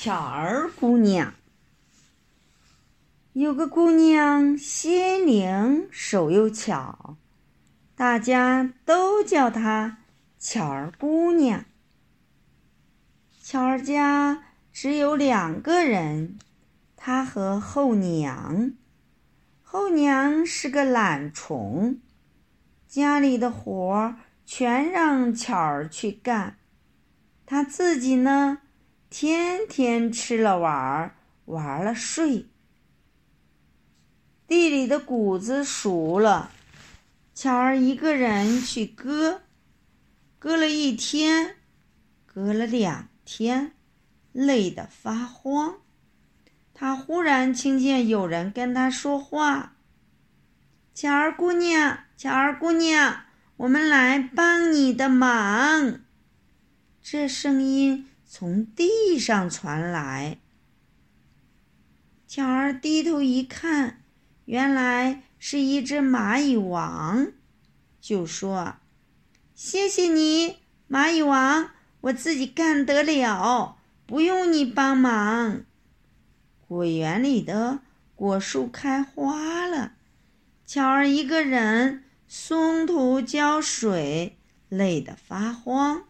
巧儿姑娘，有个姑娘心灵手又巧，大家都叫她巧儿姑娘。巧儿家只有两个人，她和后娘。后娘是个懒虫，家里的活儿全让巧儿去干，她自己呢？天天吃了玩，玩了睡。地里的谷子熟了，巧儿一个人去割，割了一天，割了两天，累得发慌。他忽然听见有人跟他说话：“巧儿姑娘，巧儿姑娘，我们来帮你的忙。”这声音。从地上传来，巧儿低头一看，原来是一只蚂蚁王，就说：“谢谢你，蚂蚁王，我自己干得了，不用你帮忙。”果园里的果树开花了，巧儿一个人松土浇水，累得发慌。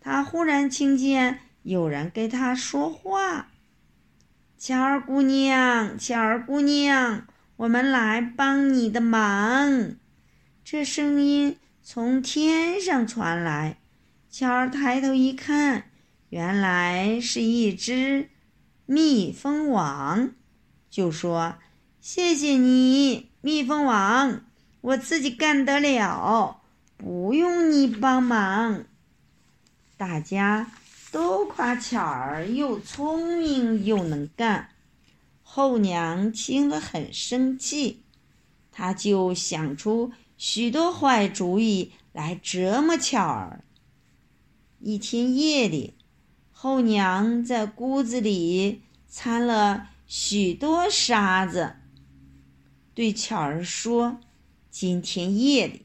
他忽然听见。有人跟他说话：“巧儿姑娘，巧儿姑娘，我们来帮你的忙。”这声音从天上传来。巧儿抬头一看，原来是一只蜜蜂王，就说：“谢谢你，蜜蜂王，我自己干得了，不用你帮忙。”大家。都夸巧儿又聪明又能干，后娘听了很生气，她就想出许多坏主意来折磨巧儿。一天夜里，后娘在屋子里掺了许多沙子，对巧儿说：“今天夜里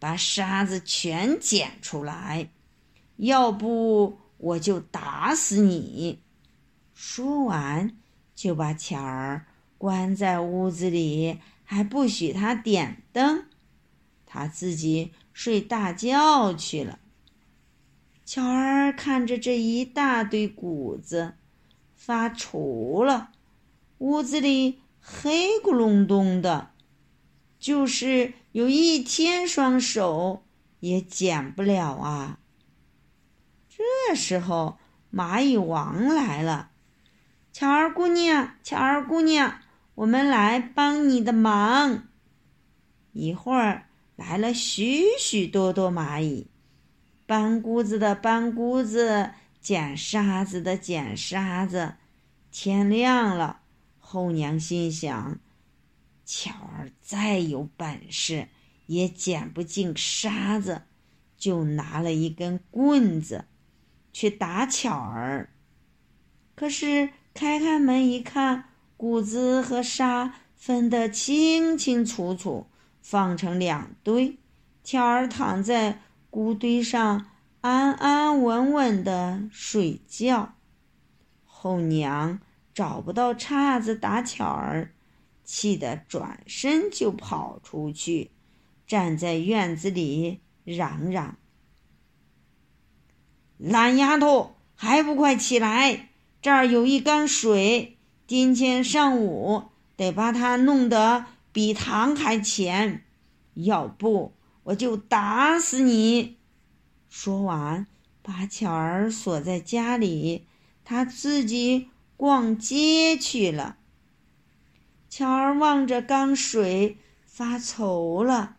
把沙子全捡出来，要不……”我就打死你！说完，就把巧儿关在屋子里，还不许他点灯，他自己睡大觉去了。巧儿看着这一大堆谷子，发愁了。屋子里黑咕隆咚的，就是有一千双手也捡不了啊！这时候，蚂蚁王来了。巧儿姑娘，巧儿姑娘，我们来帮你的忙。一会儿来了许许多多蚂蚁，搬谷子的搬谷子，捡沙子的捡沙子。天亮了，后娘心想：巧儿再有本事，也捡不进沙子，就拿了一根棍子。去打巧儿，可是开开门一看，谷子和沙分得清清楚楚，放成两堆。巧儿躺在谷堆上，安安稳稳的睡觉。后娘找不到叉子打巧儿，气得转身就跑出去，站在院子里嚷嚷。懒丫头，还不快起来！这儿有一缸水，今天上午得把它弄得比糖还浅，要不我就打死你！说完，把巧儿锁在家里，他自己逛街去了。巧儿望着缸水发愁了：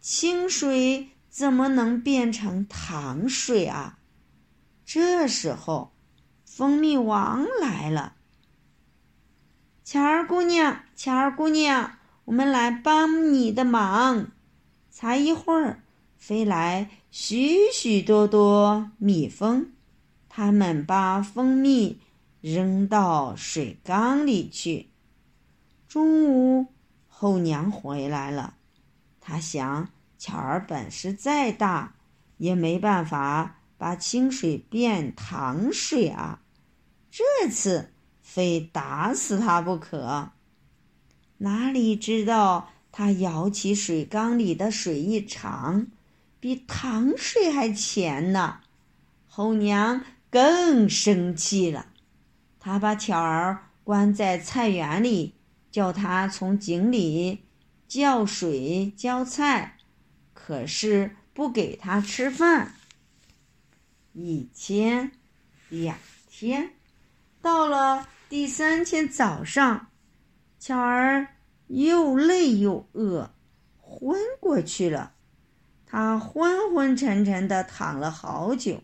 清水怎么能变成糖水啊？这时候，蜂蜜王来了。巧儿姑娘，巧儿姑娘，我们来帮你的忙。才一会儿，飞来许许多多蜜蜂，它们把蜂蜜扔到水缸里去。中午，后娘回来了，她想，巧儿本事再大，也没办法。把清水变糖水啊！这次非打死他不可。哪里知道他舀起水缸里的水一尝，比糖水还甜呢。后娘更生气了，她把巧儿关在菜园里，叫他从井里叫水浇菜，可是不给他吃饭。一天，两天，到了第三天早上。巧儿又累又饿，昏过去了。他昏昏沉沉的躺了好久，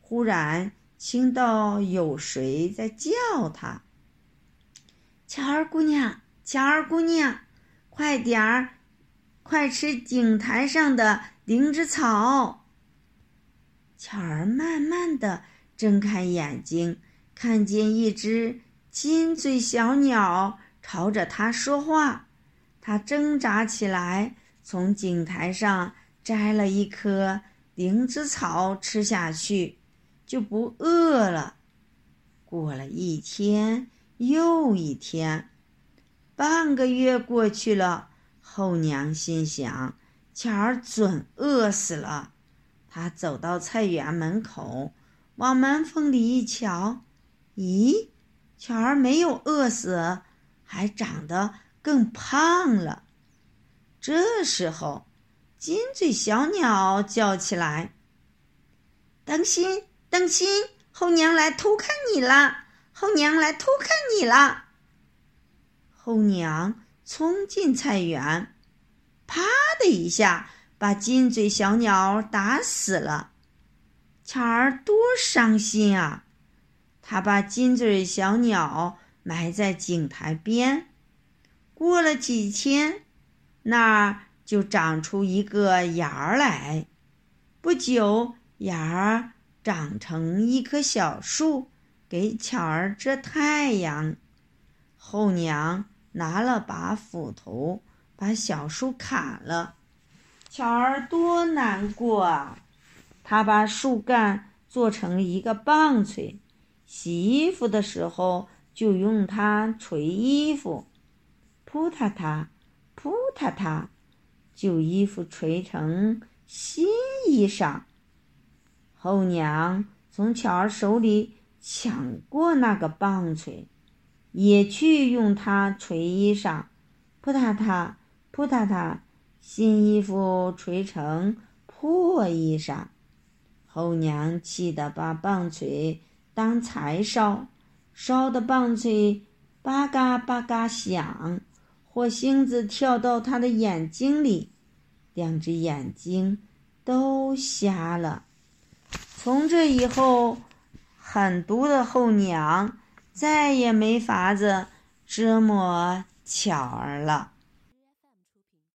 忽然听到有谁在叫他：“巧儿姑娘，巧儿姑娘，快点儿，快吃井台上的灵芝草。”巧儿慢慢的睁开眼睛，看见一只金嘴小鸟。朝着他说话，他挣扎起来，从井台上摘了一颗灵芝草吃下去，就不饿了。过了一天又一天，半个月过去了，后娘心想：巧儿准饿死了。他走到菜园门口，往门缝里一瞧，咦，巧儿没有饿死。还长得更胖了。这时候，金嘴小鸟叫起来：“当心，当心！后娘来偷看你了！后娘来偷看你了！”后娘冲进菜园，啪的一下把金嘴小鸟打死了。巧儿多伤心啊！他把金嘴小鸟。埋在井台边，过了几天，那儿就长出一个芽儿来。不久，芽儿长成一棵小树，给巧儿遮太阳。后娘拿了把斧头，把小树砍了。巧儿多难过啊！她把树干做成一个棒槌，洗衣服的时候。就用它捶衣服，扑嗒嗒，扑嗒嗒，旧衣服捶成新衣裳。后娘从巧儿手里抢过那个棒槌，也去用它捶衣裳，扑嗒嗒，扑嗒嗒，新衣服捶成破衣裳。后娘气得把棒槌当柴烧。烧的棒槌吧嘎吧嘎响，火星子跳到他的眼睛里，两只眼睛都瞎了。从这以后，狠毒的后娘再也没法子折磨巧儿了。